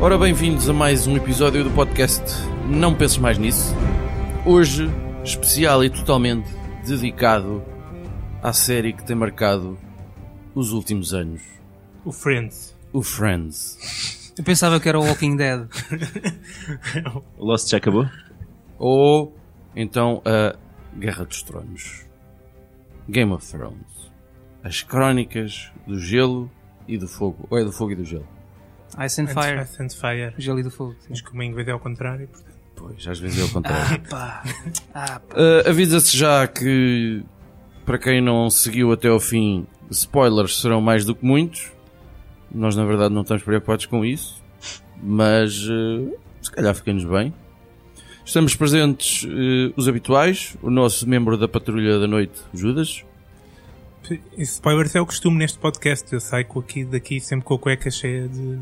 Ora, bem-vindos a mais um episódio do podcast Não Penses Mais Nisso. Hoje, especial e totalmente dedicado à série que tem marcado os últimos anos: O Friends. o Friends. Eu pensava que era o Walking Dead. O Lost já acabou? Ou então a Guerra dos Tronos. Game of Thrones. As crónicas do gelo e do fogo. Ou é do fogo e do gelo? Ice and Fire. Ice and Fire. Gelo e do fogo. sim. Mas como em inglês é ao contrário, portanto. Pois, às vezes é o contrário. Pá. Ah, pá. Uh, Avisa-se já que, para quem não seguiu até ao fim, spoilers serão mais do que muitos. Nós, na verdade, não estamos preocupados com isso, mas uh, se calhar fica-nos bem. Estamos presentes uh, os habituais, o nosso membro da Patrulha da Noite, Judas. Spoilers é o costume neste podcast. Eu saio com aqui, daqui sempre com a cueca cheia de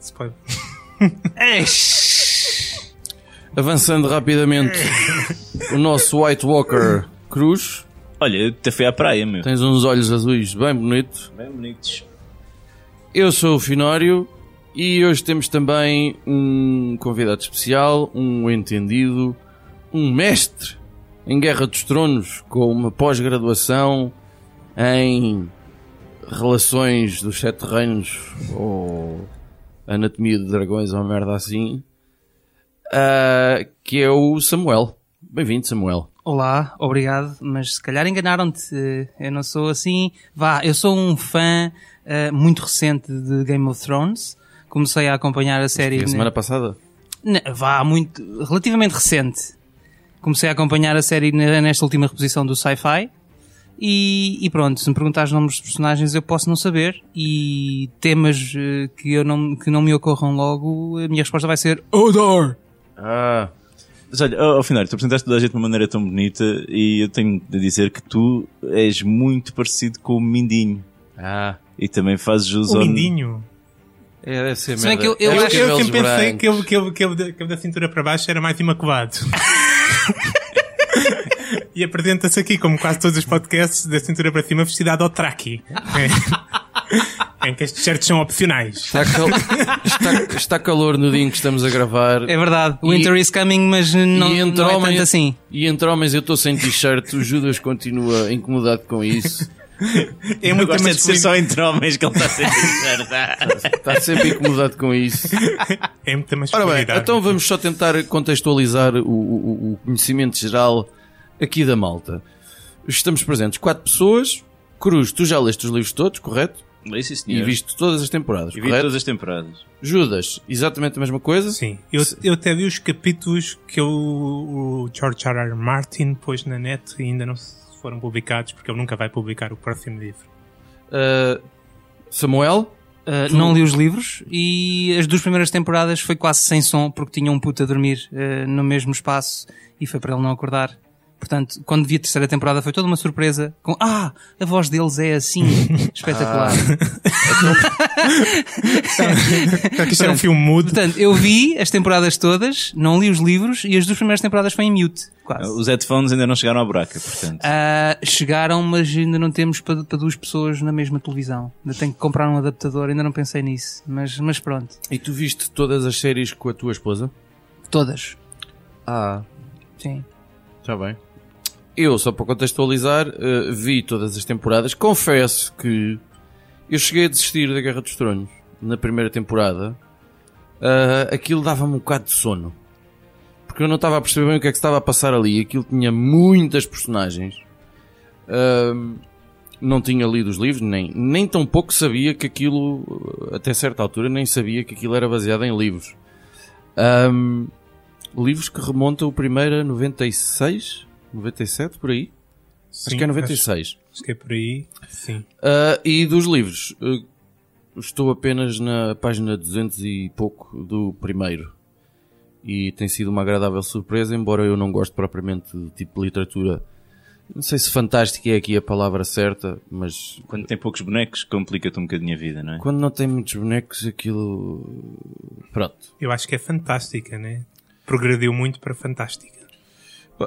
spoilers. Avançando rapidamente, o nosso White Walker Cruz. Olha, eu até fui à praia, meu. Tens uns olhos azuis bem bonitos. Bem bonitos. Eu sou o Finório e hoje temos também um convidado especial, um entendido, um mestre em Guerra dos Tronos com uma pós-graduação em relações dos Sete Reinos ou anatomia de dragões ou merda assim, ah, que é o Samuel. Bem-vindo, Samuel. Olá, obrigado, mas se calhar enganaram-te. Eu não sou assim. Vá, eu sou um fã eh, muito recente de Game of Thrones. Comecei a acompanhar a série. A ne- semana passada? ne- vá, muito. relativamente recente. Comecei a acompanhar a série ne- nesta última reposição do Sci-Fi. E, e pronto, se me perguntares nomes dos personagens eu posso não saber. E temas eh, que, eu não, que não me ocorram logo, a minha resposta vai ser Odor! Ah, Mas olha, ao ao final, tu apresentaste toda a gente de uma maneira tão bonita e eu tenho de dizer que tu és muito parecido com o Mindinho. ah. E também fazes jus O. Mindinho. É, deve ser Se bem merda. que eu- eu É Eu cabelos sempre pensei que ele, que, ele, que, ele, da- que ele da cintura para baixo era mais imaculado. e apresenta-se aqui, como quase todos os podcasts, da cintura para cima, vestida ao traqui. É. em que estes t-shirts são opcionais. Está, cal- está- está calor no dia em que estamos a gravar. É verdade, E- Winter is coming, mas não, e entre, não é homens, tanto assim. e entre homens eu estou sem t-shirt, o Judas continua incomodado com isso. É gosto é de ser só entre homens que ele está sempre. Está sempre incomodado com isso. É muita Ora bem, então vamos só tentar contextualizar o, o- o conhecimento geral aqui da malta. Estamos presentes quatro pessoas. Cruz, tu já leste os livros todos, correto? Isso, E senhor. viste todas as temporadas, E vi correto? todas as temporadas. Judas, exatamente a mesma coisa? Sim, eu, eu até vi os capítulos que o, o George R. R. Martin pôs na net e ainda não foram publicados, porque ele nunca vai publicar o próximo livro. Uh, Samuel? Uh, não li os livros e as duas primeiras temporadas foi quase sem som porque tinha um puto a dormir uh, no mesmo espaço e foi para ele não acordar. Portanto, quando vi a terceira temporada foi toda uma surpresa com Ah, a voz deles é assim. Espetacular. Que isto era um filme mudo? Portanto, eu vi as temporadas todas, não li os livros e as duas primeiras temporadas foi em mute. Quase. Os headphones ainda não chegaram à buraca, portanto. Ah, chegaram, mas ainda não temos para, para duas pessoas na mesma televisão. Ainda tenho que comprar um adaptador, ainda não pensei nisso. Mas, mas pronto. E tu viste todas as séries com a tua esposa? Todas. Ah, Sim. está bem. Eu, só para contextualizar, eh, vi todas as temporadas. Confesso que eu cheguei a desistir da Guerra dos Tronos na primeira temporada. Ah, aquilo dava-me um bocado de sono. Porque eu não estava a perceber bem o que é que estava a passar ali. Aquilo tinha muitas personagens. Ahm, não tinha lido os livros, nem, nem tão pouco sabia que aquilo, até certa altura, nem sabia que aquilo era baseado em livros. Ahm, livros que remontam o primeiro a 96, 97, por aí. acho que é 96. Acho, acho que é por aí, sim. Ah, e dos livros, ah, estou apenas na página 200 e pouco do primeiro. e tem sido uma agradável surpresa, embora eu não goste propriamente do tipo de literatura. Não sei se fantástica é aqui a palavra certa, mas Quando tem poucos bonecos, complica-te um bocadinho a vida, não é? quando não tem muitos bonecos, aquilo. Pronto. Eu acho que é fantástica, né? Progrediu muito para fantástica.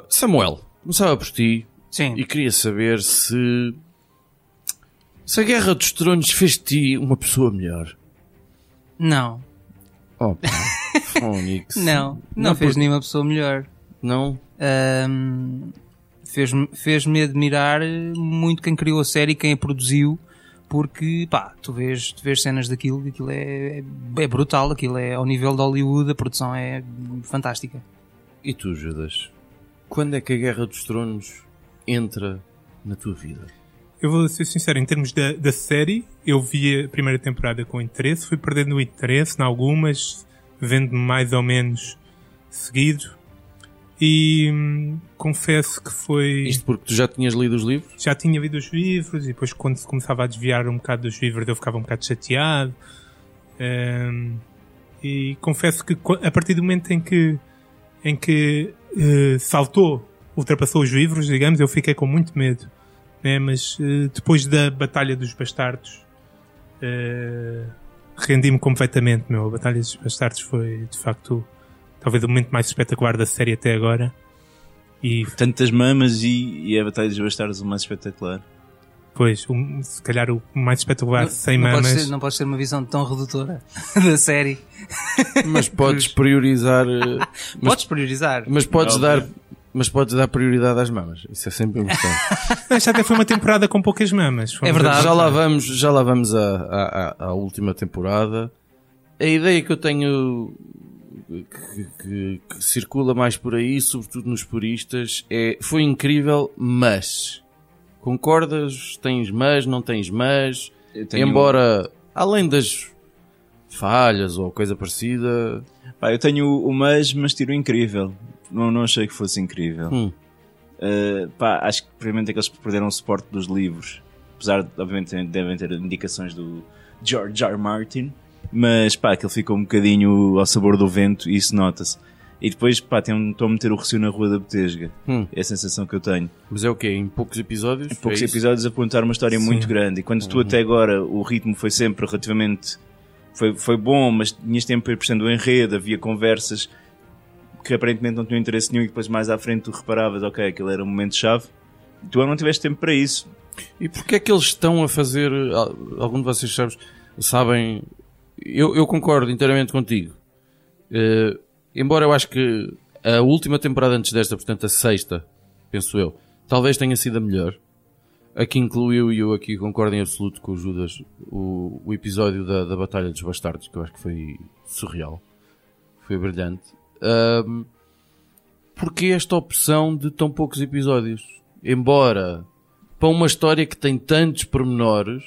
Samuel, começava por ti Sim. e queria saber se. Se a Guerra dos Tronos fez de ti uma pessoa melhor. Não. Oh. Fónix. Não. Não, fez por- nenhuma pessoa melhor. Não? Ahm, fez-me fez-me admirar muito quem criou a série, quem a produziu, porque pá, tu vês, tu vês cenas daquilo, aquilo é, é, é brutal, aquilo é ao nível de Hollywood, a produção é fantástica. E tu, Judas? Quando é que a Guerra dos Tronos entra na tua vida? Eu vou ser sincero, em termos da, da série, eu vi a primeira temporada com interesse, fui perdendo o interesse em algumas, vendo mais ou menos seguido. E hum, confesso que foi. Isto porque tu já tinhas lido os livros? Já tinha lido os livros e depois quando se começava a desviar um bocado dos livros eu ficava um bocado chateado. Hum, e confesso que a partir do momento em que, em que eh, saltou, ultrapassou os livros, digamos, eu fiquei com muito medo. Né? Mas eh, depois da Batalha dos Bastardos, eh, rendi-me completamente. Meu. A Batalha dos Bastardos foi, de facto, talvez o momento mais espetacular da série até agora. E Tantas mamas e, e a Batalha dos Bastardos o mais espetacular. Pois, o- se calhar o mais espetacular sem não, mamas. pode ser, não pode ser uma visão tão redutora da série. Mas podes priorizar. eh, Mas, Podes priorizar. mas podes dar. Mas podes dar prioridade às mamas. Isso é sempre importante. Esta até foi uma temporada com poucas mamas. É verdade. já lá vamos, já lá vamos à, à, à- à última temporada. A ideia que eu tenho que, que- que circula mais por aí, sobretudo nos puristas, é foi incrível, mas concordas? Tens mas, não tens mas? Tenho- Embora, além das falhas ou coisa parecida, Pá, eu tenho o mas, mas tiro incrível. Não, não achei que fosse incrível. hum, Uh, pá, acho que provavelmente é que eles perderam o suporte dos livros. Apesar de, obviamente, devem ter indicações do George R. Martin. Mas, pá, aquele ficou um bocadinho ao sabor do vento e isso nota-se. E depois, pá, a meter o recio na rua da Betesga. Hum. É a sensação que eu tenho. mas é o quê? Em poucos episódios? Em poucos É episódios a contar uma história Sim. muito grande. E quando tu até agora o ritmo foi sempre relativamente. Foi, foi bom, mas tinhas tempo para ir prestando o enredo, havia conversas que aparentemente não tinham interesse nenhum e depois mais à frente tu reparavas, ok, aquele era um momento-chave. Tu não tiveste tempo para isso. E porquê é que eles estão a fazer. al- Algum de vocês sabes, sabem. Eu, eu concordo inteiramente contigo. Eh, embora eu acho que a última temporada antes desta, portanto a sexta, penso eu, talvez tenha sido a melhor. Aqui incluiu, e eu aqui concordo em absoluto com o Judas, o, o episódio da, da Batalha dos Bastardos, que eu acho que foi surreal. Foi brilhante. Ahm, porque esta opção de tão poucos episódios? Embora para uma história que tem tantos pormenores,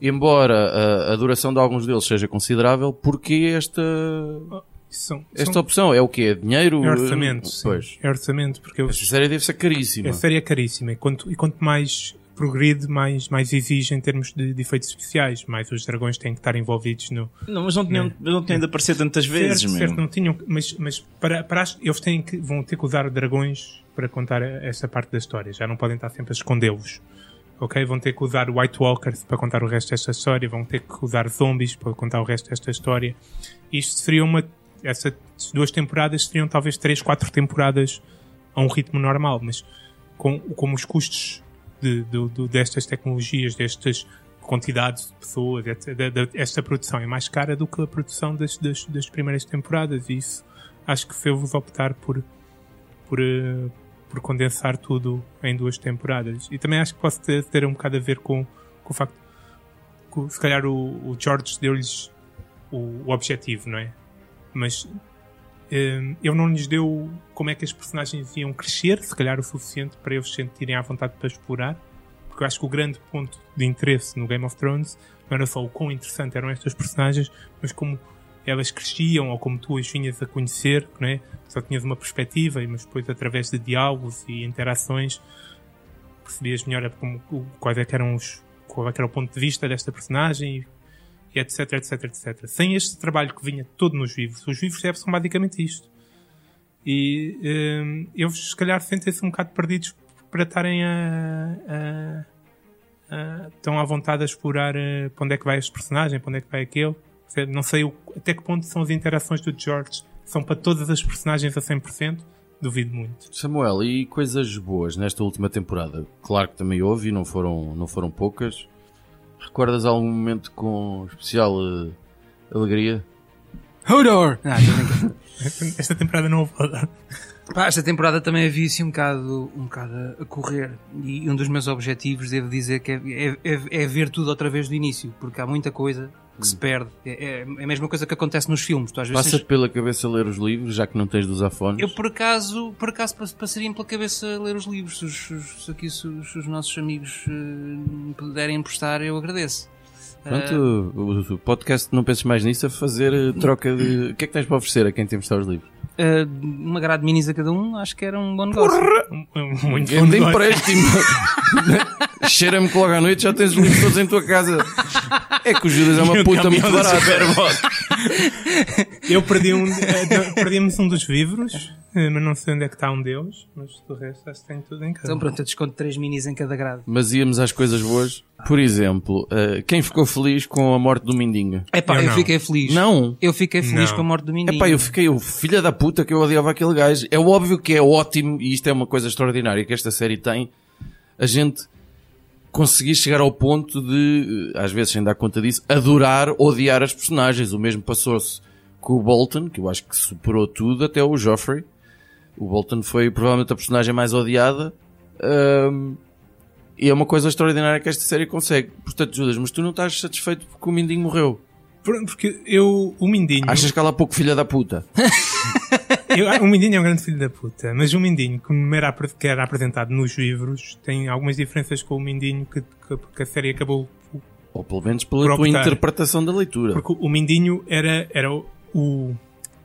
embora a, a duração de alguns deles seja considerável, porque esta, São, esta são- opção é o quê? É dinheiro? é orçamento. sim. Pois. É orçamento, porque Esta eles, série deve ser caríssima. a série é caríssima. E quanto, e quanto mais progride, mais, mais exige em termos de, de efeitos especiais. Mais os dragões têm que estar envolvidos no. Não, mas não tinham, mas não tinham de aparecer tantas vezes, certo, certo, não tinham. Mas, mas para, para as- eles têm que, vão ter que usar dragões para contar esta parte da história. Já não podem estar sempre a escondê-los. Ok? Vão ter que usar White Walkers para contar o resto desta história. Vão ter que usar zombies para contar o resto desta história. Isto seria uma. Essas duas temporadas seriam talvez três, quatro temporadas a um ritmo normal, mas com, como os custos de, do- do- destas tecnologias, destas quantidades de pessoas, esta produção é mais cara do que a produção das, das, das primeiras temporadas. E isso acho que fez-vos optar por, por, eh, por condensar tudo em duas temporadas. E também acho que pode ter, ter um bocado a ver com, com o facto que se calhar o, o George deu-lhes o, o objetivo, não é? Mas eh, ele não lhes deu como é que as personagens iam crescer, se calhar o suficiente para eles se sentirem à vontade para explorar. Porque eu acho que o grande ponto de interesse no Game of Thrones não era só o quão interessante eram estas personagens, mas como elas cresciam ou como tu as vinhas a conhecer, não é? só tinhas uma perspectiva, mas depois através de diálogos e interações percebias melhor como, quais é que eram os, qual é que era o ponto de vista desta personagem e, etc, etc, etc. Sem este trabalho que vinha todo nos livros, os livros é- são basicamente isto. E hum, eles, se calhar, sentem-se um bocado perdidos para estarem a. a, estão à vontade a explorar eh, para onde é que vai este personagem, para onde é que vai aquele. Não sei o- até que ponto são as interações do George. São para todas as personagens a 100%? Duvido muito. Samuel, e coisas boas nesta última temporada? Claro que também houve e não foram, não foram poucas. Recordas algum momento com especial eh, alegria? Hodor! Ah. Esta temporada não houve Hodor. Pá, esta temporada também havia assim um bocado, um bocado a correr. E um dos meus objetivos, devo dizer, que é, é, é- é ver tudo outra vez do início. Porque há muita coisa que se perde. É, é- é a mesma coisa que acontece nos filmes. Tu às vezes Passa tens- pela cabeça ler os livros, já que não tens dos afones. Eu por acaso, por acaso pass- passaria-me pela cabeça ler os livros. Se os, se aqui se os, os nossos amigos eh, me puderem emprestar, eu agradeço. Pronto, Ah. o, podcast Não Penses Mais Nisso a fazer eh, troca de. O que é que tens para oferecer a quem te emprestar os livros? Eh, uma grade de minis a cada um, acho que era um bom negócio. Muito bom negócio. empréstimo! Cheira-me que logo à noite já tens os livros todos em tua casa. É que o Judas é uma puta muito barata. Eu perdi um, eh, perdemos um dos livros, eh, mas não sei onde é que está um deles, mas do resto acho que tenho tudo em casa. Então pronto, eu desconto 3 minis em cada grade. Mas íamos às coisas boas. Por exemplo, eh, quem ficou feliz com a morte do Mindinho? Epá, Eu eu, não. fiquei feliz. Não. Eu fiquei feliz Não. com a morte do Mindinho. Epá, eu fiquei o filho da puta que eu odiava aquele gajo. É óbvio que é ótimo, e isto é uma coisa extraordinária que esta série tem, a gente conseguir chegar ao ponto de, eh, às vezes sem dar conta disso, adorar, odiar as personagens. O mesmo passou-se com o Bolton, que eu acho que superou tudo, até o Joffrey. O Bolton foi provavelmente a personagem mais odiada. Ahm, e é uma coisa extraordinária que esta série consegue. Portanto, Judas, mas tu não estás satisfeito porque o Mindinho morreu. Porque eu, o Mindinho, Achas que ela há pouco filha da puta? eu, o Mindinho é um grande filho da puta, mas o Mindinho, como era, que era apresentado nos livros, tem algumas diferenças com o Mindinho que, que, que a série acabou Ou pelo menos pela tua optar. interpretação da leitura. Porque o Mindinho era, era o, o,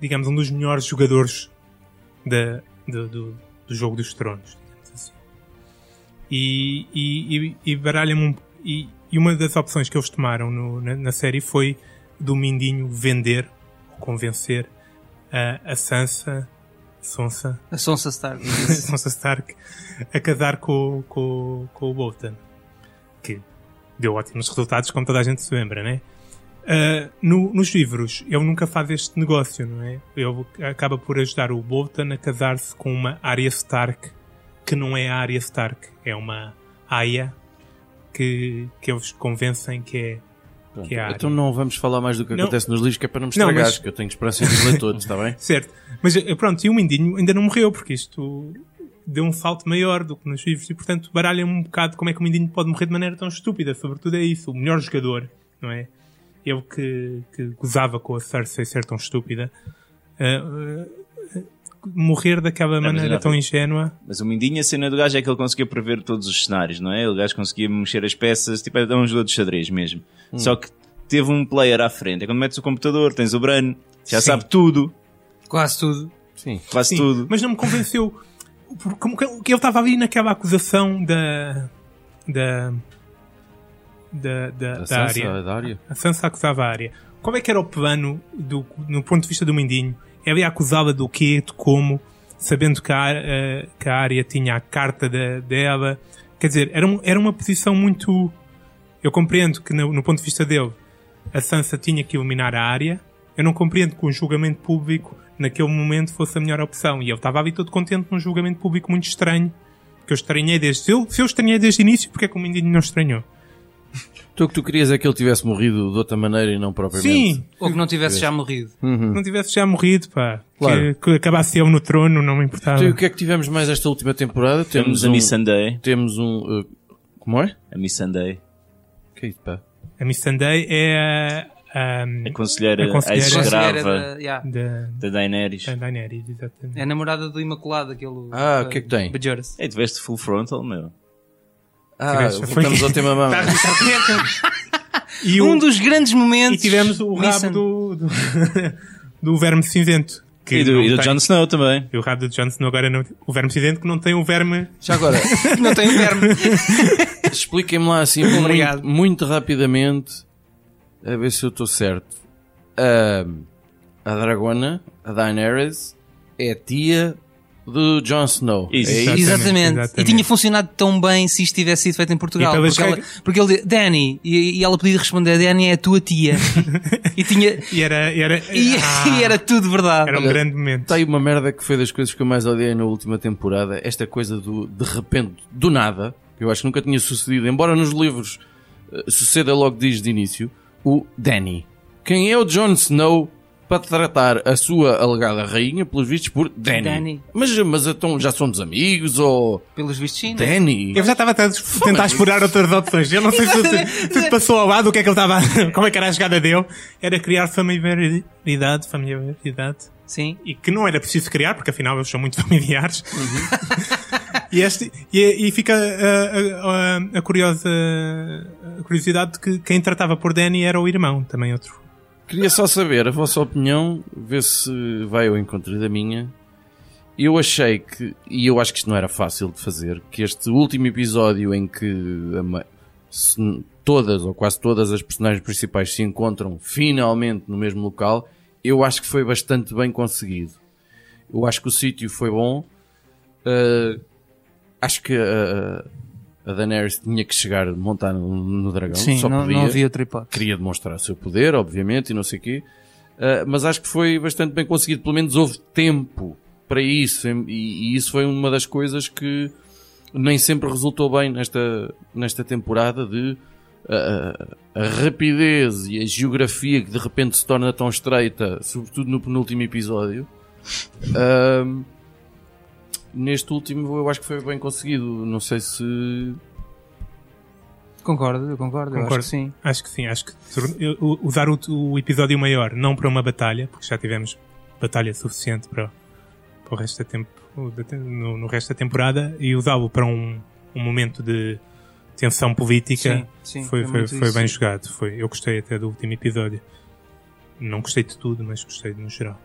digamos, um dos melhores jogadores da, do, do, do jogo dos tronos, assim. E, e, e, e baralha-me um, e, e uma das opções que eles tomaram no- na, na série foi do Mindinho vender ou convencer a, a Sansa, Sonsa, A Sonsa Stark. Sansa Stark a casar com, com, com o Bolton. Que deu ótimos resultados, como toda a gente se lembra, né? Ah, no- nos livros, ele nunca faz este negócio, não é? Ele acaba por ajudar o Bolton a casar-se com uma Arya Stark que não é a Arya Stark, é uma Aya que, que eles convencem que é, que é a Arya. Então não vamos falar mais do que Não. acontece nos livros, que é para não me Não, estragares, mas- que eu tenho esperança de ler todos, está bem? Certo. Mas eh, pronto, e o Mindinho ainda não morreu, porque isto deu um salto maior do que nos livros e, portanto, baralha um bocado como é que o Mindinho pode morrer de maneira tão estúpida. Sobretudo é isso, o melhor jogador, não é? Ele que, que gozava com a Cersei ser tão estúpida. eh, eh, morrer daquela mas maneira tão ingênua. Mas o Mindinho, a cena do gajo é que ele conseguia prever todos os cenários, não é? O gajo conseguia mexer as peças, tipo, é um jogador de xadrez mesmo. Hum. Só que teve um player à frente. É quando metes o computador, tens o Bran, já Sim. sabe tudo, Quase tudo. Sim. quase Sim, tudo. mas não me convenceu. Como que ele estava ali naquela acusação da. da. da, da, A da Sansa, área. a Sansa acusava a área. Qual é que era o plano, do, no ponto de vista do Mindinho? Ela ia acusá-la do quê, de como, sabendo que a, eh, que a área tinha a carta da- dela. Quer dizer, era, um- era uma posição muito. Eu compreendo que, no, no ponto de vista dele, a Sansa tinha que eliminar a área. Eu não compreendo que um julgamento público, naquele momento, fosse a melhor opção. E eu estava ali todo contente num julgamento público muito estranho. Que eu estranhei desde. Se eu, se eu estranhei desde o início, porque é que o Mindinho não estranhou? Tu o que tu querias é que ele tivesse morrido de outra maneira e não propriamente. Sim, Ou que não tivesse já morrido. não tivesse já morrido, pá. Claro. Que, que acabasse eu no trono, não me importava. Então, e o que é que tivemos mais esta última temporada? Temos Temos a um... Miss Sunday. Temos um... uh, Como é? A Miss Sunday. Que é isso, pá? A Miss Sunday é a. A conselheira, A conselheira. a escrava da- yeah. da, da Daenerys. da Daenerys, exatamente. É a namorada do Imaculado, aquele. Ah, o que é que tem? Bajores. Ei, tu veste full frontal, meu. Ah, voltamos ao tema mamãe. E, o- Um dos grandes momentos. e tivemos o rabo do, do, do verme cinzento. Que E do, e do Jon Snow também. E o rabo do Jon Snow agora não. O verme cinzento que não tem o verme. Já agora, Não tem verme. expliquem-me lá assim Obrigado. muito, muito rapidamente, a ver se eu estou certo. Ah, a Dragona, a Daenerys, é tia do Jon Snow. Isso. É isso? Exatamente, Exatamente. exatamente. E tinha funcionado tão bem se isto tivesse sido feito em Portugal. Porque, ela, porque ele disse, Danny, e, e ela podia responder, Danny é a tua tia. e tinha. E era, e era, E, Ah, e era tudo verdade. era um Olha, grande momento. Está aí uma merda que foi das coisas que eu mais odiei na última temporada. Esta coisa do de repente, do nada, que eu acho que nunca tinha sucedido, embora nos livros eh, suceda logo desde o início, o Danny. Quem é o Jon Snow para tratar a sua alegada rainha, pelos vistos, por Danny? Danny. Mas, mas então já somos amigos ou. Pelos vistos, sim. né? Danny? Eu já estava a tentar explorar outras opções. Eu não sei se, se, passou ao lado o que é que ele estava. Como é que era a jogada dele. Era criar familiaridade, familiaridade. Sim. E que não era preciso criar, porque afinal eles são muito familiares. e, este, e, e fica a, a- a- a curiosa a curiosidade de que quem tratava por Danny era o irmão, também outro. Queria só saber a vossa opinião, ver se vai ao encontro da minha. Eu achei que, e eu acho que isto não era fácil de fazer, que este último episódio em que a se- todas ou quase todas as personagens principais se encontram finalmente no mesmo local, eu acho que foi bastante bem conseguido. Eu acho que o sítio foi bom. Uh, acho que a, a Daenerys tinha que chegar montar no, no dragão. Sim, só não, podia não havia outra hipótese. queria demonstrar o seu poder, obviamente, e não sei o quê. Uh, mas acho que foi bastante bem conseguido. Pelo menos houve tempo para isso. E, e isso foi uma das coisas que nem sempre resultou bem nesta, nesta temporada de uh, a rapidez e a geografia que de repente se torna tão estreita, sobretudo no penúltimo episódio. Um, neste último eu acho que foi bem conseguido. Não sei se Concordo, eu concordo, eu acho Concordo. que sim. Acho que sim, acho que usar o, o episódio maior não para uma batalha, porque já tivemos batalha suficiente para, para o resto da tempo, no, no resto da temporada, e usá-lo para um, um momento de tensão política Sim, sim, foi, foi foi, bem jogado. Foi, eu gostei até do último episódio. Não gostei de tudo, mas gostei no geral.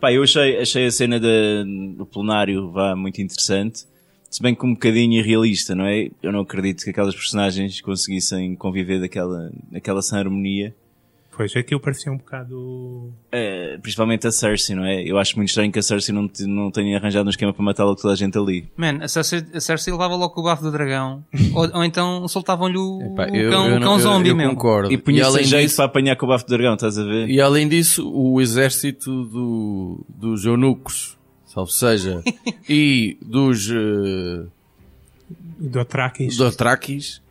Pá, eu achei, achei a cena do plenário vá, muito interessante, se bem que um bocadinho irrealista, não é? Eu não acredito que aquelas personagens conseguissem conviver daquela, sem harmonia. Pois, aquilo parecia um bocado. É, principalmente a Cersei, não é? Eu acho muito estranho que a Cersei não, não tenha arranjado um esquema para matar logo toda a gente ali. Man, a Cersei, a Cersei levava logo o bafo do dragão. ou, ou então soltavam-lhe o, Epá, o eu, cão, eu o cão zombie mesmo. concordo. E punha-se além em jeito disso- para apanhar com o bafo do dragão, estás a ver? E além disso, o exército do, dos eunucos, salvo seja, e dos uh, Dothrakis. Dothrakis, eh,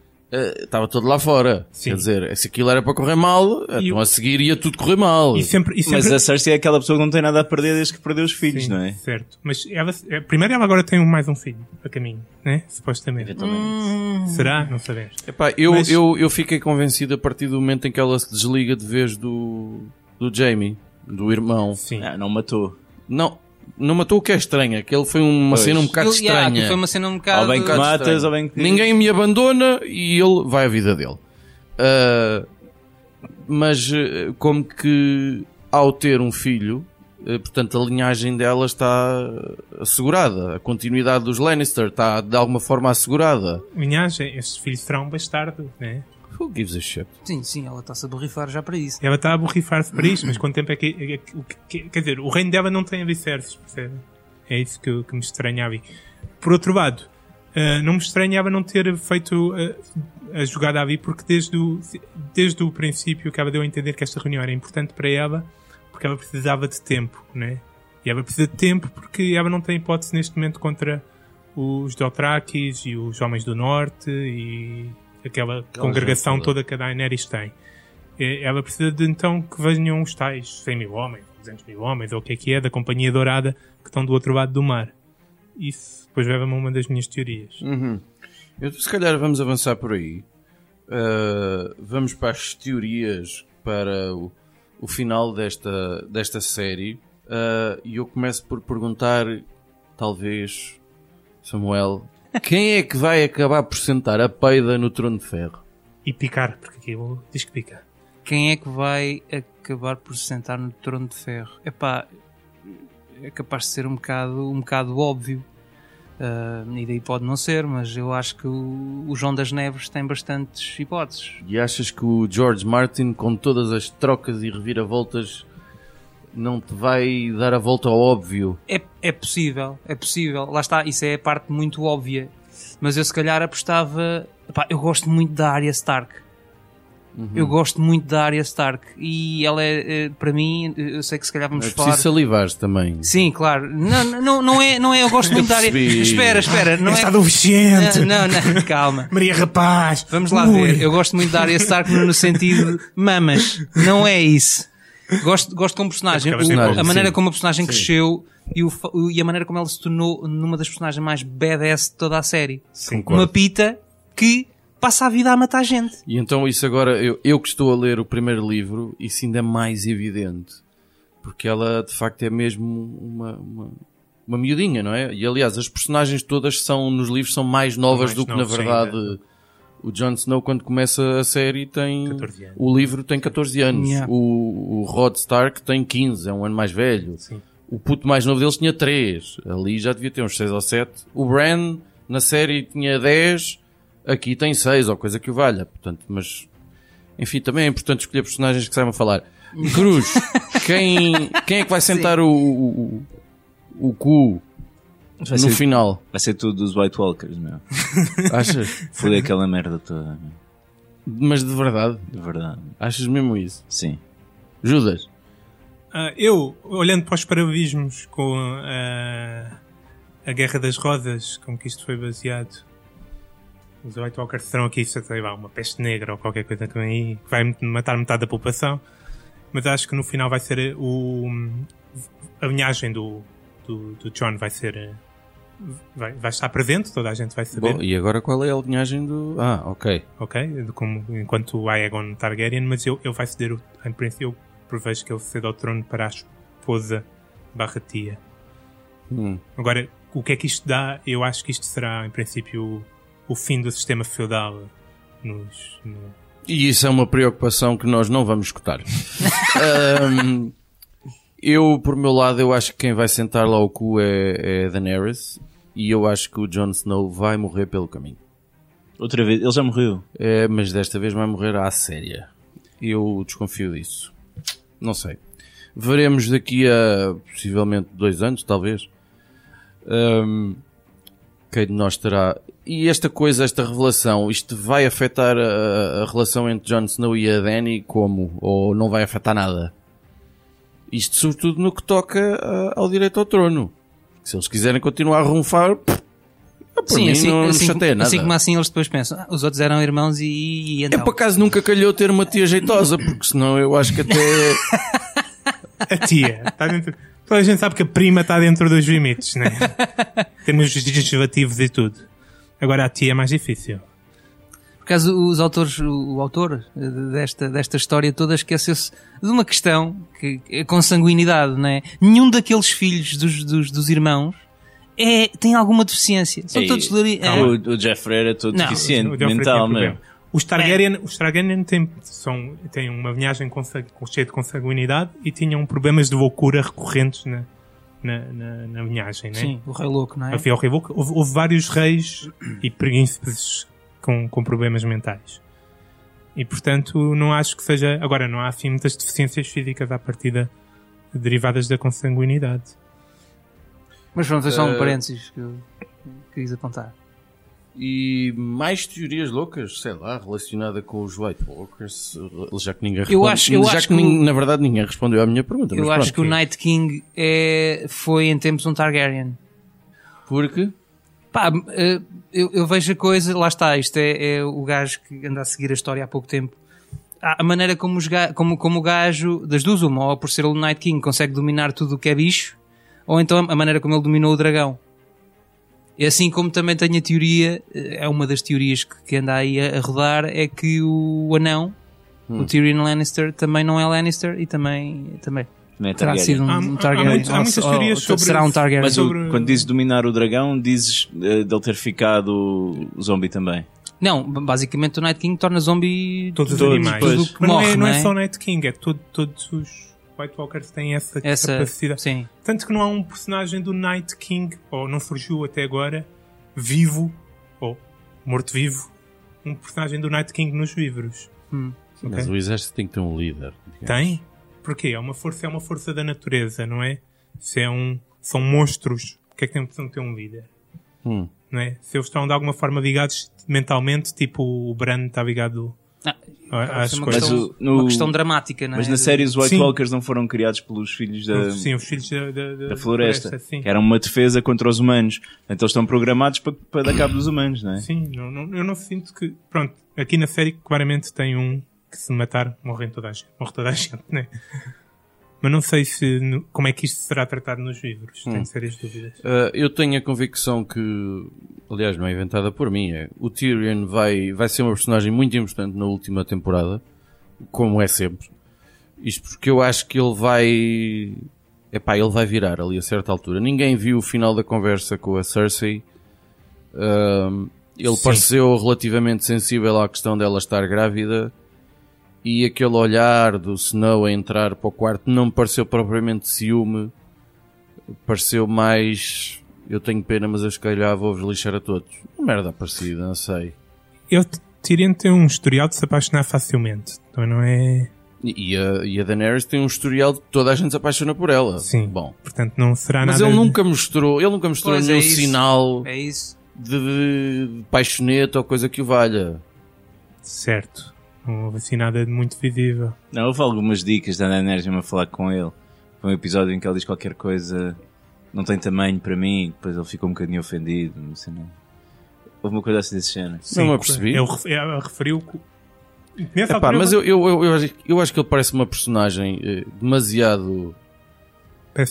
estava todo lá fora. Sim. Quer dizer, se aquilo era para correr mal, E então o- a seguir ia tudo correr mal. E sempre, e sempre... Mas a Cersei é aquela pessoa que não tem nada a perder desde que perdeu os filhos, Sim, não é? Certo. Mas ela, eh, primeiro ela agora tem mais um filho a caminho, né? Supostamente. Eventualmente. Será? Não sabemos. Epá, eu, Mas- eu, eu fiquei convencido a partir do momento em que ela se desliga de vez do, do Jamie, do irmão. Sim. Ah, não matou. Não, não matou o que é estranho, aquele foi uma Pois. cena um bocado yeah, estranha. aquilo foi uma cena um bocado... Ou bem que bocado matas, ou bem que... Ninguém me abandona e ele vai à vida dele. Ah, mas eh, como que ao ter um filho, eh, portanto a linhagem dela está assegurada, a continuidade dos Lannister está de alguma forma assegurada. Linhagem, estes filhos serão um bastardo, né? Who gives a shit? Sim, sim, ela está-se a borrifar já para isso. Ela está a borrifar-se para isto, mas quanto tempo é que, é que- Quer dizer, o reino dela não tem alicerces, percebe? É isso que, que me estranhava. Por outro lado, ah, não me estranhava não ter feito ah, a jogada ali, porque desde o, desde o princípio que ela deu a entender que esta reunião era importante para ela, porque ela precisava de tempo, né? E ela precisa de tempo porque ela não tem hipótese neste momento contra os Dothrakis e os Homens do Norte e aquela congregação toda. que a Daenerys tem. Ela precisa de então que venham os tais 100 mil homens, 200 mil homens, ou o que é que é, da Companhia Dourada, que estão do outro lado do mar. Isso depois leva-me a uma das minhas teorias. Uhum. Eu, se calhar vamos avançar por aí. Uh, vamos para as teorias para o, o final desta, desta série. Uh, E eu começo por perguntar, talvez, Samuel, quem é que vai acabar por sentar a peida no trono de ferro? E picar, porque aquilo diz que pica. Quem é que vai acabar por se sentar no trono de ferro? Epá, é capaz de ser um bocado, um bocado óbvio. Ah, e daí pode não ser, mas eu acho que o, o João das Neves tem bastantes hipóteses. E achas que o George Martin, com todas as trocas e reviravoltas, não te vai dar a volta ao óbvio. É, é possível, é possível. Lá está, isso é a parte muito óbvia. Mas eu se calhar apostava. Epá, eu gosto muito da Arya Stark. Eu gosto muito da Arya Stark. E ela é, eh, para mim, eu sei que se calhar vamos É falar. preciso salivar também. Sim, claro. Não, não, não, é, não é, eu gosto muito da percebi. Espera, espera. Não é... adolescente! Não, não, não, calma. Maria Rapaz! Vamos lá Ui. ver. Eu gosto muito da Arya Stark no sentido de mamas. Não é isso. Gosto, gosto como personagem. É O- tem a sim. maneira como a personagem cresceu e, o e a maneira como ela se tornou numa das personagens mais badass de toda a série. Concordo. Uma pita que passa a vida a matar gente. E então isso agora, eu, eu que estou a ler o primeiro livro, isso ainda é mais evidente. Porque ela de facto é mesmo uma, uma, uma miudinha, não é? E aliás, as personagens todas são, nos livros, são mais novas Mais do que na verdade ainda. O Jon Snow quando começa a série tem 14 anos. o livro tem 14 anos. Yeah. O, o Rod Stark tem 15, é um ano mais velho. Sim. O puto mais novo deles tinha 3. Ali já devia ter uns 6 ou 7. O Bran na série tinha 10. Aqui tem 6 ou coisa que o valha. Portanto, mas enfim, também é importante escolher personagens que saibam falar. Cruz, quem, quem é que vai sentar o, o, o cu Vai no ser, final? vai ser tudo dos White Walkers, meu. Achas? Foi aquela merda toda, meu. Mas de verdade, de verdade. achas mesmo isso? Sim. Judas? Ah, eu, olhando para os parabismos com ah, a Guerra das Rodas, com que isto foi baseado, os White Walkers serão aqui, sei lá, uma peste negra ou qualquer coisa que vem aí, que vai matar metade da população, mas acho que no final vai ser o. a linhagem do, do, do John vai ser. Vai, vai estar presente, toda a gente vai saber. Bom, e agora qual é a linhagem do. Ah, ok. ok? Como, enquanto o Aegon Targaryen, mas eu, ele vai ceder, o, em princípio, eu prevejo que ele ceda ao trono para a esposa barra tia. Hum. Agora, o que é que isto dá? Eu acho que isto será, em princípio, o, o fim do sistema feudal nos... no- E isso é uma preocupação que nós não vamos escutar. Ahm, eu, por meu lado, eu acho que quem vai sentar lá o cu é, é Daenerys. E eu acho que o Jon Snow vai morrer pelo caminho. Outra vez, ele já morreu. É, mas desta vez vai morrer à séria. Eu desconfio disso. Não sei. Veremos daqui a possivelmente dois anos, talvez. Ahm, quem de nós terá. E esta coisa, esta revelação, isto vai afetar a, a relação entre Jon Snow e a Dany como? Ou não vai afetar nada? Isto sobretudo no que toca ah, ao direito ao trono. Se eles quiserem continuar a ronfar, pff, por mim assim, não assim, chateia nada. assim como assim eles depois pensam, "Ah, os outros eram irmãos e, e É então. por acaso nunca calhou ter uma tia jeitosa, porque senão eu acho que até. A tia. está dentro... Toda a gente sabe que a prima está dentro dos limites, né? Temos legislativos e tudo. Agora a tia é mais difícil. Por acaso, os autores, o, o autor eh, desta, desta história toda esqueceu-se de uma questão que é consanguinidade, não é? Nenhum daqueles filhos dos, dos, dos irmãos é, tem alguma deficiência. São Ei, todos lari- é, O, o Jeffrey é todo Não, deficiente O mental, problema. Os Targaryen, os Targaryen têm, são, têm uma linhagem cheia de consanguinidade e tinham problemas de loucura recorrentes na, na, na, na linhagem, né? Sim, o rei louco, não é? Havia o rei louco. Houve, houve vários reis e príncipes com, com problemas mentais. E portanto, não acho que seja. Agora, não há assim muitas deficiências físicas à partida derivadas da consanguinidade. Mas pronto, foi só um Eh, parênteses que eu quis apontar. E mais teorias loucas, sei lá, relacionada com os White Walkers, já que ninguém Eu acho- eu já acho que, que o- nin- na verdade ninguém respondeu à minha pergunta. Eu acho que o pronto. Night King é, foi em tempos um Targaryen. Porque Pá, eh, eu, eu vejo a coisa, lá está, isto é, é o gajo que anda a seguir a história há pouco tempo. A maneira como, os como, como o gajo, das duas, uma, ou por ser o Night King, consegue dominar tudo o que é bicho, ou então a maneira como ele dominou o dragão. E assim como também tenho a teoria, eh, é uma das teorias que, que anda aí a, a rodar, é que o anão, Hum. o Tyrion Lannister, também não é Lannister e também, também Não é terá Targaryen. sido um, Há- um há Targaryen. muitos- há ou- muitas ou- teorias sobre- será um Targaryen. Mas o- sobre- quando dizes dominar o dragão, dizes eh, dele ter ficado zombie também. Não, basicamente o Night King torna zombie Todos os Todos, animais. que Mas não, morre, é, não é não é? só o Night King, é todo- todos os White Walkers têm essa, essa capacidade. sim Tanto que não há um personagem do Night King, ou não surgiu até agora, vivo, ou morto-vivo, um personagem do Night King nos livros. Hum. Ok? mas o exército tem que ter um líder. digamos. Tem? Porquê? É uma força, é uma força da natureza, não é? Se é um, são monstros, porque é que tem opção de ter um líder? Hum. Não é? Se eles estão de alguma forma ligados mentalmente, tipo o Bran está ligado Ah, a- às é uma coisas. questão, Mas o- no- uma questão dramática, não é? Mas na série os White Sim. Walkers não foram criados pelos filhos da, Sim, os filhos da, da, da- da floresta, que eram uma defesa contra os humanos. Então eles estão programados para, para dar cabo dos humanos, não é? Sim, não, não- eu não sinto que. Pronto, aqui na série claramente tem um que se matar, morre toda a gente. Morre toda a gente, né? Mas não sei se como é que isto será tratado nos livros. Tenho sérias dúvidas. Uh, eu tenho a convicção que, aliás, não é inventada por mim, é o Tyrion vai, vai ser uma personagem muito importante na última temporada, como é sempre. Isto porque eu acho que ele vai. Epá, ele vai virar ali a certa altura. Ninguém viu o final da conversa com a Cersei. Um, ele Sim. pareceu relativamente sensível à questão dela estar grávida. E aquele olhar do Snow a entrar para o quarto não me pareceu propriamente ciúme pareceu mais eu tenho pena, mas eu se calhar vou-vos lixar a todos. Uma merda parecida, não sei. Eu, Tyrion tem um historial de se apaixonar facilmente. Então não é. E, a, e a Daenerys tem um historial de que toda a gente se apaixona por ela. Sim. Bom. Portanto, não será Mas nada. ele nunca mostrou, ele nunca mostrou Pois é nenhum isso. sinal É isso. de, de paixonete ou coisa que o valha. Certo. Não houve assim nada de muito visível. Não, houve algumas dicas da mesmo a falar com ele. Foi um episódio em que ele diz qualquer coisa, não tem tamanho para mim, depois ele ficou um bocadinho ofendido. Não sei, não. Houve uma coisa assim desse género. Não me apercebi. Ele, ref- ele referiu. que- Nessa Epá, mas eu, eu, eu, eu, acho, eu acho que ele parece uma personagem eh, demasiado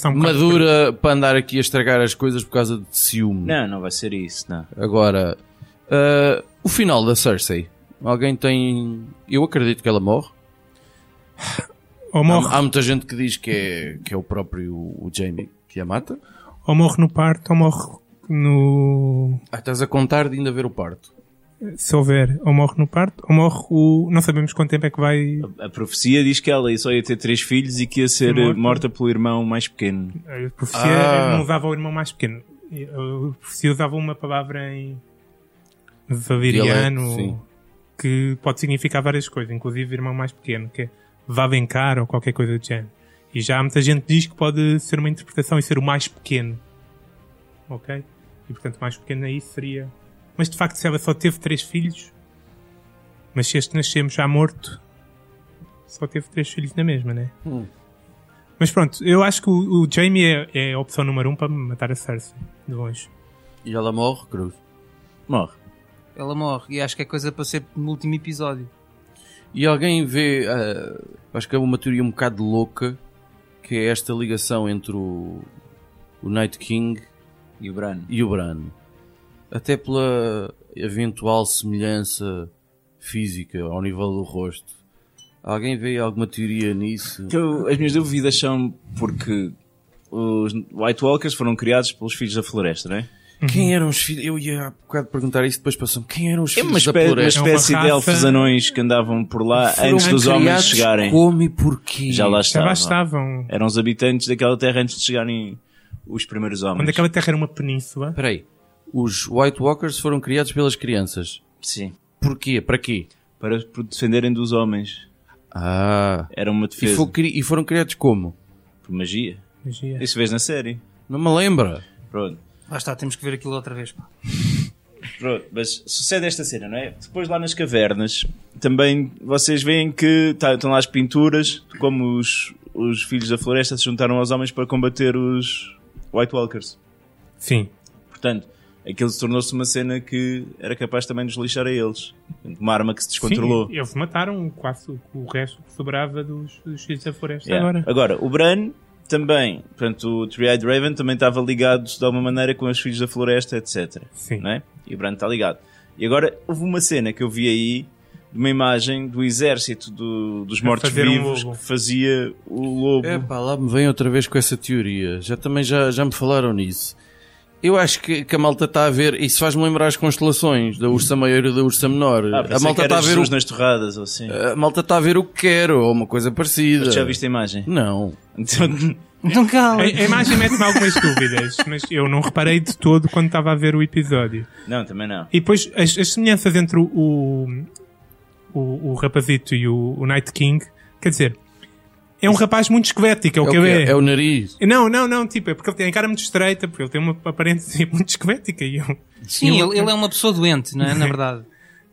um madura para andar aqui a estragar as coisas por causa de ciúme. Não, não vai ser isso, não. Agora, ah, o final da Cersei. Alguém tem. Eu acredito que ela morre. Ou morre, Há, há muita gente que diz que é, que é o próprio o Jamie que a mata. ou morre no parto, ou morre no. Ah, estás a contar de ainda ver o parto. Se houver, ou morre no parto, ou morre o. Não sabemos quanto tempo é que vai. A profecia diz que ela só ia ter três filhos e que ia ser Morta. morta, pelo irmão mais pequeno. A profecia Ah. não usava o irmão mais pequeno. A profecia usava uma palavra em. valeriano. Que pode significar várias coisas, inclusive irmão mais pequeno, que é Vavencar ou qualquer coisa do género. E já muita gente diz que pode ser uma interpretação e ser o mais pequeno. Ok? E portanto, mais pequeno aí seria. Mas de facto, se ela só teve três filhos, mas se este nascemos já morto, só teve três filhos na mesma, né? Hum. Mas pronto, eu acho que o, o Jamie é, é a opção número um para matar a Cersei, de longe. E ela morre, cruz. Morre. Ela morre. E acho que é coisa para ser no último episódio. E alguém vê. ah, acho que é uma teoria um bocado louca. Que é esta ligação entre o, o Night King E o Bran? e o Bran. Até pela eventual semelhança física ao nível do rosto. Alguém vê alguma teoria nisso? Que eu- as minhas dúvidas são porque os White Walkers foram criados pelos filhos da floresta, não é? Quem eram os filhos? Eu ia há bocado perguntar isso, depois passou-me. Quem eram os É filhos uma, da uma floresta? espécie É uma de elfos anões que andavam por lá Foram antes dos homens chegarem. Como e porquê? Já lá Já lá estavam. estavam. Eram os habitantes daquela terra antes de chegarem os primeiros homens. Quando aquela terra era uma península, Espera aí. Os White Walkers foram criados pelas crianças. Sim. Porquê? Para quê? Para defenderem dos homens. Ah. Era uma E, defesa. fo- cri- e foram criados como? Por magia. magia. Isso vês na série. Não me lembra. Pronto. Lá está, temos que ver aquilo outra vez. pá. Pronto, mas sucede esta cena, não é? Depois lá nas cavernas, também vocês veem que tá- estão lá as pinturas, de como os, os filhos da floresta se juntaram aos homens para combater os White Walkers. Sim. Portanto, aquilo se tornou-se uma cena que era capaz também de nos lixar a eles. Uma arma que se descontrolou. Sim, eles mataram quase o- o resto que sobrava dos, dos filhos da floresta Yeah. agora. Agora, o Bran também, portanto, o Three-Eyed Raven também estava ligado de alguma maneira com os filhos da floresta, etc. Sim. Não é? E o Bran está ligado. E agora, houve uma cena que eu vi aí, de uma imagem do exército do- dos um mortos-vivos lobo. que fazia o lobo. É pá, lá me vem outra vez com essa teoria. Já também já, já me falaram nisso. Eu acho que, que a malta está a ver. Isso faz-me lembrar as constelações da Ursa Maior e da Ursa Menor. Ah, a malta está a ver Jesus o, nas torradas, ou assim. a malta está a ver o que quer ou uma coisa parecida. Mas já viste a imagem? Não. Então, Então A, cala. a imagem mete-me algumas dúvidas, mas eu não reparei de todo quando estava a ver o episódio. não, também não. E depois as, as semelhanças entre o, o, o, o rapazito e o, o Night King, quer dizer, é um rapaz muito esquelético, é o É o que quê? é. É o nariz. Não, não, não, tipo, é porque ele tem a cara muito estreita, porque ele tem uma aparência muito esquelética e eu, Sim, ele, ele é uma pessoa doente, não é? Na verdade.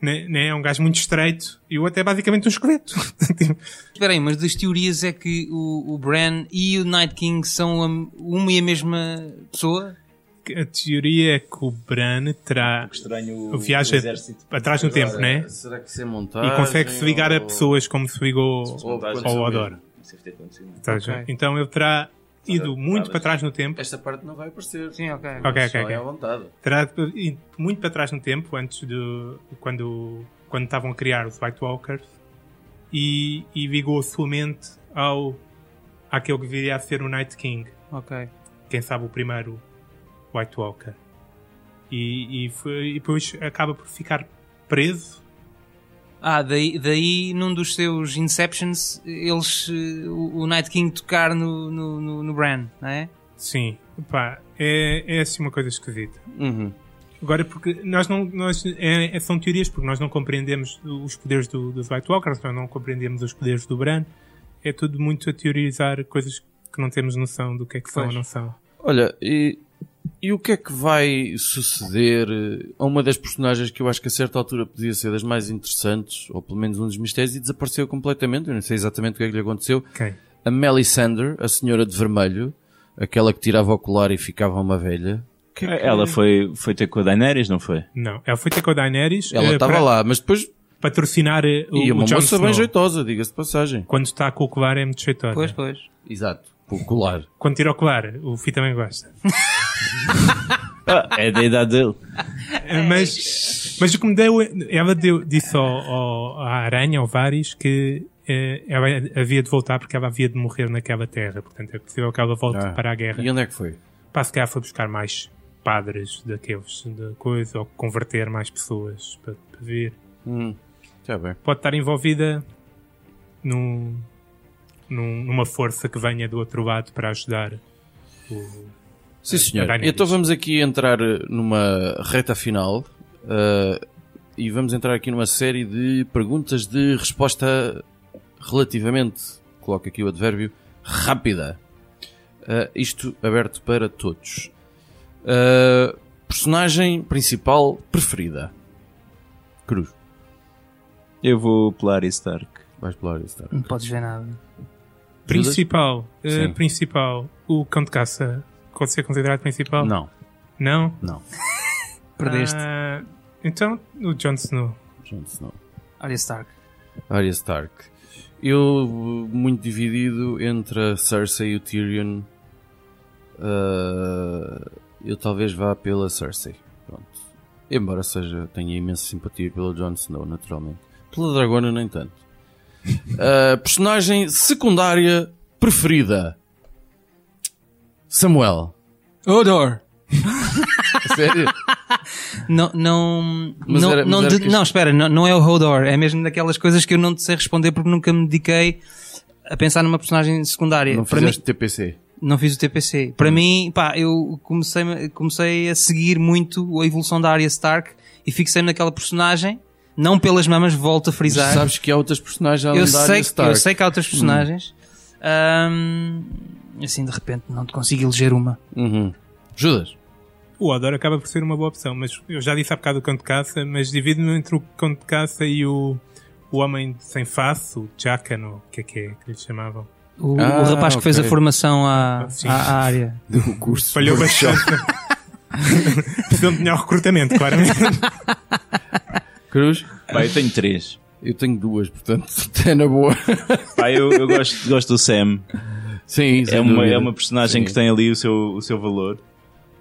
né, né, é um gajo muito estreito e o outro é basicamente um esqueleto. Tipo, Espera aí, mas das teorias é que o, o Bran e o Night King são a- uma e a mesma pessoa? a teoria é que o Bran terá Estranho o viaja atrás no tempo, né? Será que isso é montagem? E consegue se ligar a ou- pessoas como se ligou ou ao aconteceu Odor. mesmo? Tá, já. Ok. Então ele terá ido muito para trás no tempo. Esta parte não vai aparecer. Sim, ok. Ok, ok, é ok. à vontade. Terá ido muito para trás no tempo, antes de quando, quando estavam a criar os White Walkers, e, e ligou a sua mente ao àquele que viria a ser o Night King. Ok. Quem sabe o primeiro White Walker. E, e, foi- e depois acaba por ficar preso. Ah, daí, daí num dos seus Inceptions, eles, eh, o, o Night King tocar no, no, no, no Bran, não é? Sim, pá, é, é assim uma coisa esquisita. Uhum. Agora, porque nós não. Nós, é, é- são teorias, porque nós não compreendemos os poderes do, dos White Walkers, nós não compreendemos os poderes do Bran. É tudo muito a teorizar coisas que não temos noção do que é que são Pois. ou não são. Olha, e, e o que é que vai suceder eh, a uma das personagens que eu acho que a certa altura podia ser das mais interessantes, ou pelo menos um dos mistérios, e desapareceu completamente. Eu não sei exatamente o que é que lhe aconteceu. Quem? A Melisandre, a senhora de vermelho, aquela que tirava o colar e ficava uma velha. Que é que- Ela foi, foi ter com a Daenerys, não foi? Não, ela foi ter com a Daenerys Ela eh, estava lá, mas depois patrocinar eh, o, ia uma o Jon moça Snow. bem jeitosa, diga-se de passagem. Quando está com o colar é muito jeitosa. Pois, pois. Exato, com o colar. Quando tira o colar, o Fi também gosta. Ah, é da idade dele. Eh, mas, mas o que me deu, ela deu, disse ao, ao, à aranha, ao Varys, que eh, ela havia de voltar porque ela havia de morrer naquela terra. Portanto, é possível que ela volte Ah. para a guerra. E onde é que foi? Para se calhar foi buscar mais padres daqueles, da coisa, ou converter mais pessoas para, para vir. Hum, já bem. Pode estar envolvida num, num- numa força que venha do outro lado para ajudar o, Sim, senhor. Então vamos aqui entrar eh, numa reta final eh, e vamos entrar aqui numa série de perguntas de resposta relativamente, coloco aqui o advérbio, rápida. Eh, isto aberto para todos. Eh, personagem principal preferida? Cruz. Eu vou pular esse Stark. Vais pular isso, tá? Não podes ver nada. Principal. Sim. principal. O cão de caça pode ser considerado principal? Não, Não? não. Perdeste. Ah, então, o Jon Snow. Jon Snow. Arya Stark. Arya Stark. Eu, muito dividido entre a Cersei e o Tyrion. Ah, eu talvez vá pela Cersei. Pronto. Embora seja, tenha imensa simpatia pelo Jon Snow, naturalmente. Pela Dragona, nem tanto. Ah, personagem secundária preferida? Samuel. Odor! Sério? Não, não, Mas não, era- não, de- não, espera, não, não é o Hodor, é mesmo daquelas coisas que eu não te sei responder porque nunca me dediquei a pensar numa personagem secundária. Não Para mim, fizeste TPC? não fiz o TPC. Para mim, pá, eu comecei, comecei a seguir muito a evolução da Arya Stark e fixei naquela personagem, não pelas mamas, volto a frisar. Sabes que há outras personagens além eu, sei, Stark. eu sei que há outras personagens. Ahm, assim, de repente, não te consigo eleger uma. Uhum. Judas. O Odor acaba por ser uma boa opção, mas eu já disse há bocado o cão de caça, mas divido-me entre o cão de caça e o, o homem sem face, o Jaqen, ou o que é que é que lhe chamavam. O, Ah, o rapaz que fez a formação à, à, à área. Do curso. Falhou bastante. Precisam de melhor recrutamento, claramente. Cruz? Pá, eu tenho três. Eu tenho duas, portanto, é na boa. Pá, eu, eu gosto, gosto do Sam. Sim, É uma, dúvida. é uma personagem Sim. que tem ali o seu, o seu valor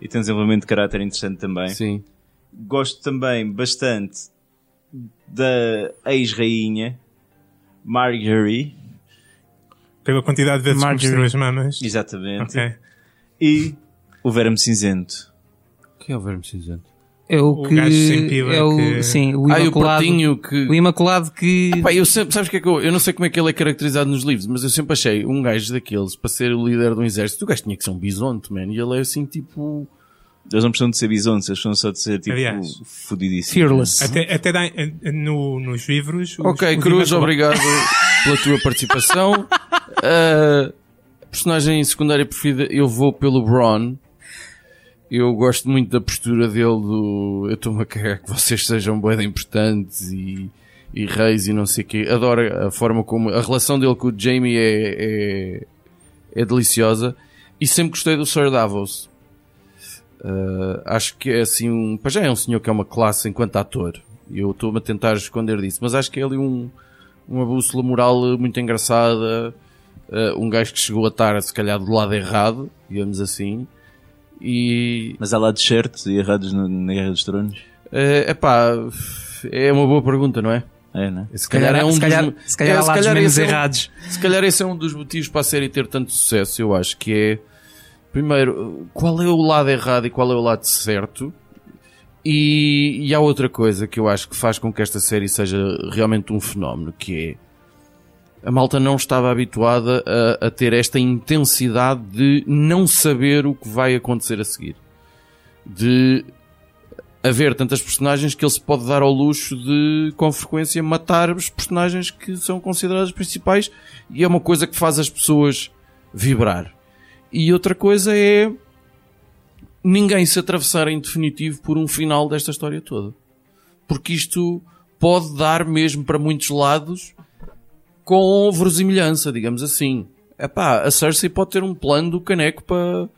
e tem um desenvolvimento de caráter interessante também. Sim. Gosto também bastante da ex-rainha Marjorie. Pela quantidade de vezes Marjorie. que mostrou as mamas. Exatamente. Ok. E o Verme Cinzento. Que é o verme cinzento? É o, O que. gajo sem pila é o, que- Sim, o Ah, o Imaculado. pratinho que... o Imaculado que. Pá, eu sempre, sabes o que é que eu, eu não sei como é que ele é caracterizado nos livros, mas eu sempre achei um gajo daqueles para ser o líder de um exército, o gajo tinha que ser um bisonte, man, e ele é assim tipo, Eles não precisam de ser bisontes, eles precisam só de ser tipo Aliás. Fearless. Até, até dá, no, nos livros. os- ok, os Cruz, obrigado pela tua participação, A personagem secundária preferida, eu vou pelo Bron. Eu gosto muito da postura dele do eu estou-me a cagar que vocês sejam bem importantes e, e reis e não sei o quê. Adoro a forma como a relação dele com o Jamie é, é, é deliciosa e sempre gostei do Sir Davos. Uh, acho que é assim um. Já é um senhor que é uma classe enquanto ator. Eu estou-me a tentar esconder disso, mas acho que é ali um, uma bússola moral muito engraçada. Uh, um gajo que chegou a estar, se calhar, do lado errado, digamos assim. E. Mas há lá de certos e errados no- na Guerra dos Tronos? É pá, é uma boa pergunta, não é? É, né? Se calhar, é um se calhar, dos, se calhar é, há lados menos é um- errados. se calhar esse é um dos motivos para a série ter tanto sucesso, eu acho, que é primeiro, qual é o lado errado e qual é o lado certo? E, e há outra coisa que eu acho que faz com que esta série seja realmente um fenómeno, que é a malta não estava habituada a, a ter esta intensidade de não saber o que vai acontecer a seguir. De haver tantas personagens que ele se pode dar ao luxo de, com frequência, matar os personagens que são considerados principais e é uma coisa que faz as pessoas vibrar. E outra coisa é ninguém se atravessar em definitivo por um final desta história toda. Porque isto pode dar mesmo para muitos lados com verosimilhança, digamos assim. Epá, a Cersei pode ter um plano do caneco para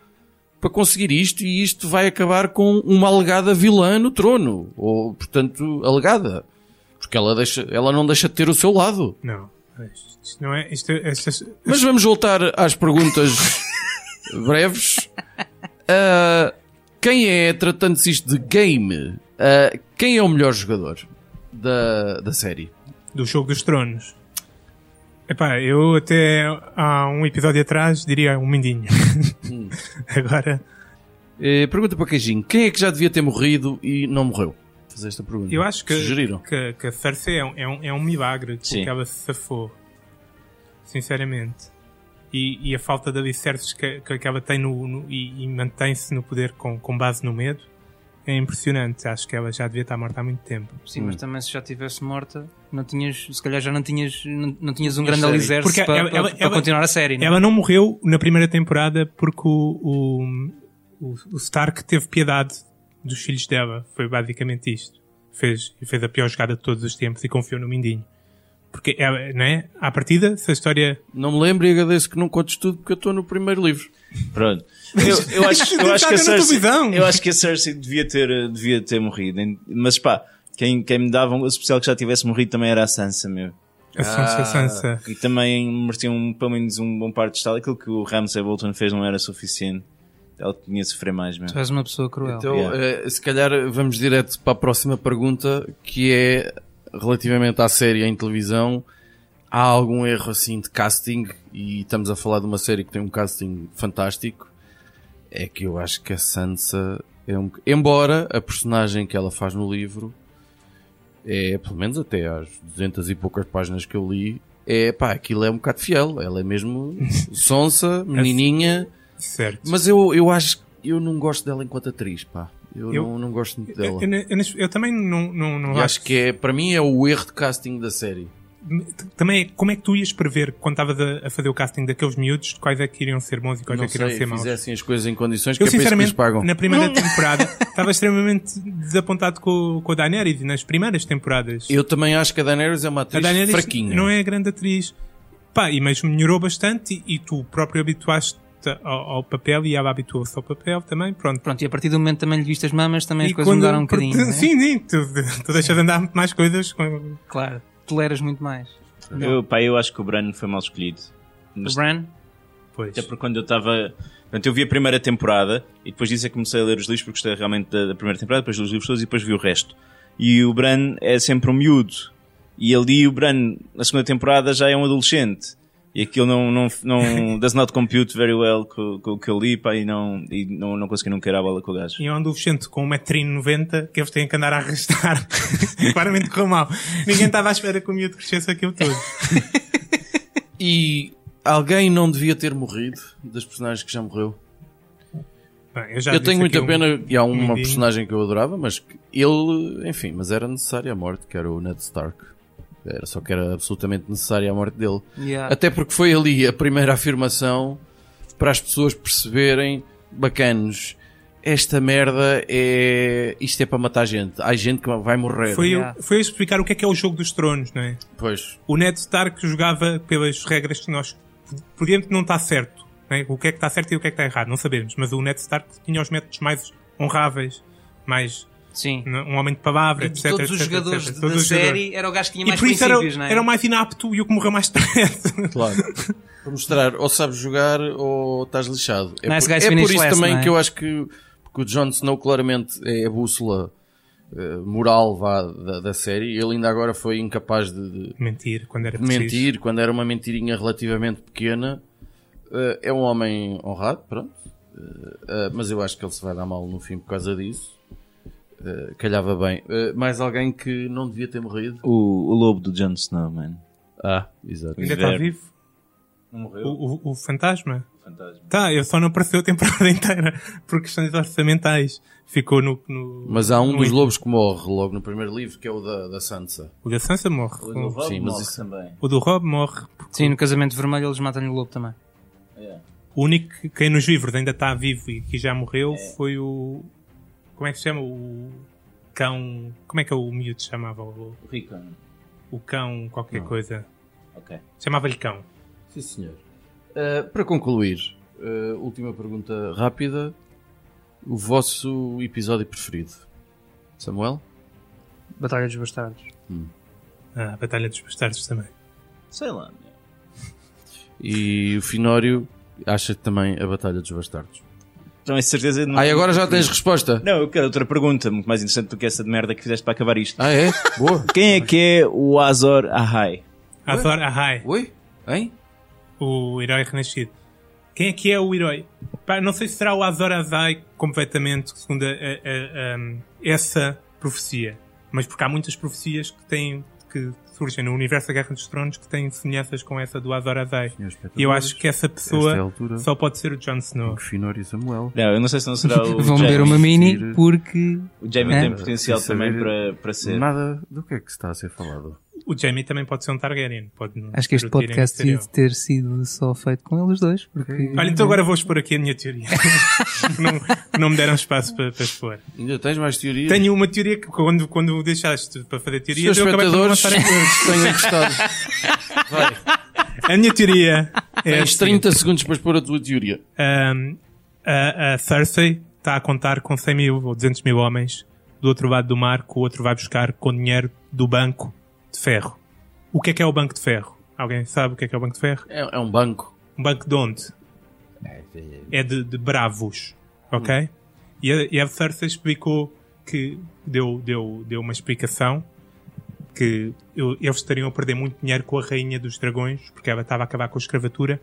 para conseguir isto e isto vai acabar com uma alegada vilã no trono. Ou, portanto, alegada. Porque ela, deixa, ela não deixa de ter o seu lado. Não. Isto isto não é. Isto, estas, Mas vamos voltar às perguntas breves. Ah, quem é, tratando-se isto de game, ah, quem é o melhor jogador da, da série? do Jogo dos Tronos. Epá, eu até há um episódio atrás diria um mindinho. Agora, Eh, pergunta para Queijinho, quem é que já devia ter morrido e não morreu? Fazer esta pergunta. eu acho que, Sugeriram. que, que a Cersei é um, é um, é um milagre que Sim. ela se safou. Sinceramente. E, e a falta de alicerces que, que, que ela tem no, no- e, e mantém-se no poder com, com base no medo é impressionante. Acho que ela já devia estar morta há muito tempo. Sim, mas também se já tivesse morta, não tinhas, se calhar já não tinhas, não, não tinhas um grande alicerce para, ela- para- ela- para ela- continuar a série. não é? Ela não morreu na primeira temporada porque o, o, o, o Stark teve piedade dos filhos dela. Foi basicamente isto. Fez, fez a pior jogada de todos os tempos e confiou no Mindinho. Porque, é? À partida, se a história... Não me lembro e agradeço que não contes tudo porque eu estou no primeiro livro. Pronto. Eu, eu acho, eu, acho que a Cersei, eu acho que a Cersei devia ter, devia ter morrido. Mas pá, quem, quem me dava um especial que já tivesse morrido também era a Sansa, meu. A Sansa, Sansa. E também merecia um, pelo menos um bom par de estado. Aquilo que o Ramsay Bolton fez não era suficiente. Ela tinha de sofrer mais, meu. Tu és uma pessoa cruel. Então, Yeah. eh, se calhar vamos direto para a próxima pergunta, que é relativamente à série em televisão. Há algum erro assim de casting? E estamos a falar de uma série que tem um casting fantástico. É que eu acho que a Sansa é um. Embora a personagem que ela faz no livro é, pelo menos até às 200 e poucas páginas que eu li, é pá, aquilo é um bocado fiel. Ela é mesmo sonsa, menininha. Certo. Mas eu, eu acho que eu não gosto dela enquanto atriz, pá. Eu, Eu- não, não gosto muito dela. eu- eu- eu também não, não, não E acho que é, para mim é o erro de casting da série. Também, como é que tu ias prever quando estavas a, a fazer o casting daqueles miúdos quais é que iriam ser bons e quais não é que iriam sei, ser maus? fizessem as coisas em condições que Eu é que sinceramente, pagam. na primeira temporada, estava extremamente desapontado com, com a Daenerys nas primeiras temporadas. Eu também acho que a Daenerys é uma a atriz Daenerys fraquinha. não é grande atriz. Pá, e mas melhorou bastante e, e tu próprio habituaste ao, ao papel e ela habituou-se ao papel também, pronto. Pronto, e a partir do momento também lhe viste as mamas, também as E coisas quando- mudaram um bocadinho. porque- não é? Sim, sim, tu, tu deixas de andar muito mais coisas. Com... Claro, toleras muito mais. Eu, pá, eu acho que o Bran foi mal escolhido. Mas O Bran, Pois. Até porque quando eu estava. Portanto, eu vi a primeira temporada e depois disso é que comecei a ler os livros porque gostei realmente da, da primeira temporada, depois li os livros todos e depois vi o resto. E o Bran é sempre um miúdo. E ali o Bran, na segunda temporada, já é um adolescente. E aquilo não, não, não does not compute very well com, com o que eu li, pá, e não, e não, não consegui nunca ir à bola com o gajo. E é um adolescente com 1,90m que eles têm que andar a arrastar. Claramente correu mal. Ninguém estava à espera que o miúdo crescesse aquilo todo. E alguém não devia ter morrido das personagens que já morreu. Bem, eu já eu tenho muita um- pena, e há uma mindinho. personagem que eu adorava, mas que ele, enfim, mas era necessária a morte, que era o Ned Stark. Era só que era absolutamente necessária a morte dele. Yeah. Até porque foi ali a primeira afirmação para as pessoas perceberem, bacanos, esta merda é. Isto é para matar gente. Há gente que vai morrer. Foi, Yeah. eu, foi eu explicar o que é que é o jogo dos tronos, não é? Pois. O Ned Stark jogava pelas regras que nós podíamos não está certo. não é? O que é que está certo e o que é que está errado, não sabemos. Mas o Ned Stark tinha os métodos mais honráveis, mais Sim. um homem de palavra, E de etc. todos os etc, jogadores etc. da Todos os jogadores. série, era o gajo que tinha E mais por isso era, não é? era o mais inapto e o que morreu mais tarde. Claro. para mostrar, ou sabes jogar ou estás lixado. É, Nice por, guys é por isso também é? que eu acho que porque o Jon Snow claramente é a bússola eh, moral vá, da, da série. Ele ainda agora foi incapaz de, de Mentir, quando era preciso. mentir, quando era uma mentirinha relativamente pequena. Eh, é um homem honrado, pronto. Eh, mas eu acho que ele se vai dar mal no fim por causa disso. Eh, calhava bem. Eh, mais alguém que não devia ter morrido? O, o lobo do Jon Snow, man. Ah, exato. Ainda está vivo? Não morreu? O, o, o fantasma? Fantasma. Tá, ele só não apareceu a temporada inteira por questões orçamentais. Ficou no. no Mas há um dos lobos que morre logo no primeiro livro, que é o da, da Sansa. O da Sansa morre. O do Rob Sim, mas morre isso- também. O do Rob morre. Sim, no casamento vermelho eles matam-lhe o lobo também. Yeah. O único que quem nos livros ainda está vivo e que já morreu É. foi o. Como é que se chama? O cão. Como é que o miúdo se chamava? O, O Rickon. o cão, qualquer coisa. Ok. Chamava-lhe cão. Sim, senhor. Uh, para concluir, uh, última pergunta rápida. O vosso episódio preferido? Samuel? Batalha dos Bastardos. Ah, a Batalha dos Bastardos também. Sei lá. meu. E o Finório acha também a Batalha dos Bastardos. Então, é certeza. Não... Ah, e agora já tens resposta? Não, eu quero outra pergunta, muito mais interessante do que essa de merda que fizeste para acabar isto. Ah, é? Boa. Quem é que é o Azor Ahai? Azor Ahai, Oi? Hein? o herói renascido. Quem é que é o herói? Pá, não sei se será o Azor Ahai completamente segundo a- a- a- a- essa profecia. Mas porque há muitas profecias que têm que surgem no universo da Guerra dos Tronos que têm semelhanças com essa do Azor Ahai. E eu acho que essa Esta é pessoa altura. só pode ser o Jon Snow. O Finório e Samuel. Não, eu não sei se não será o Vão Jaime. beber uma mini porque. O Jamie É. tem potencial também para, para ser. Nada do que é que se está a ser falado. O Jaime também pode ser um Targaryen. Pode Acho que este podcast devia ter sido só feito com eles dois. Porque... Olha, então agora vou expor aqui a minha teoria. não, não me deram espaço para, para expor. Ainda tens mais teorias? Tenho uma teoria que quando, quando deixaste para fazer teorias, eu acabei por lançar em tenham gostado. Vai. A minha teoria é Tens seguinte. 30 segundos para expor a tua teoria. Um, a, a Cersei está a contar com 100 mil ou 200 mil homens do outro lado do mar, que o outro vai buscar com dinheiro do banco de ferro. O que é que é o banco de ferro? Alguém sabe o que é que é o banco de ferro? É, é um banco. Um banco de onde? É de, de bravos, ok? E, a, e a Cersei explicou que deu, deu, deu uma explicação que eu- eles estariam a perder muito dinheiro com a rainha dos dragões porque ela estava a acabar com a escravatura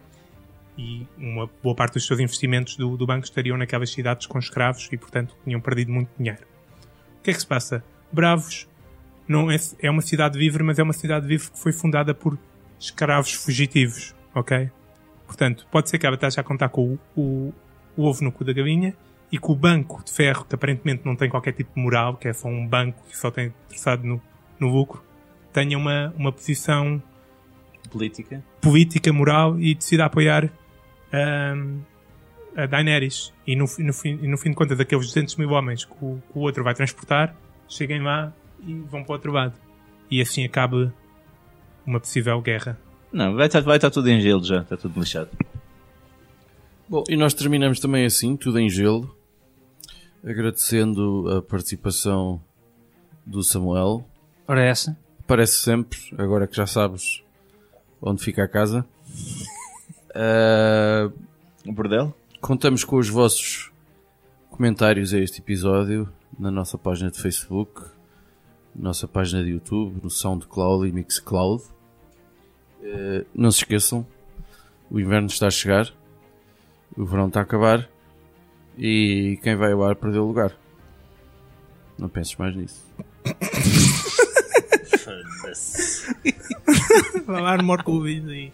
e uma boa parte dos seus investimentos do, do banco estariam naquelas cidades com escravos e portanto tinham perdido muito dinheiro. O que é que se passa? Bravos não é, é uma cidade livre, mas é uma cidade livre que foi fundada por escravos fugitivos, ok? Portanto, pode ser que ela esteja a contar com o, o, o ovo no cu da galinha e que o banco de ferro, que aparentemente não tem qualquer tipo de moral, que é só um banco que só tem interessado no, no lucro, tenha uma, uma posição Política. política, moral e decida apoiar ahm, a Daenerys. E no, no, fim, no fim de contas, aqueles 200 mil homens que o, que o outro vai transportar, cheguem lá e vão para o outro lado. E assim acabe uma possível guerra. Não, vai estar, vai estar tudo em gelo já, está tudo lixado. Bom, e nós terminamos também assim, tudo em gelo, agradecendo a participação do Samuel. Ora, essa. Parece sempre, agora que já sabes onde fica a casa. Ah, O bordel? contamos com os vossos comentários a este episódio na nossa página de Facebook, nossa página de YouTube, no SoundCloud e Mixcloud. Eh, não se esqueçam, o inverno está a chegar, o verão está a acabar e quem vai ao ar perdeu o lugar. Não penses mais nisso. Falar morto com o vídeo aí.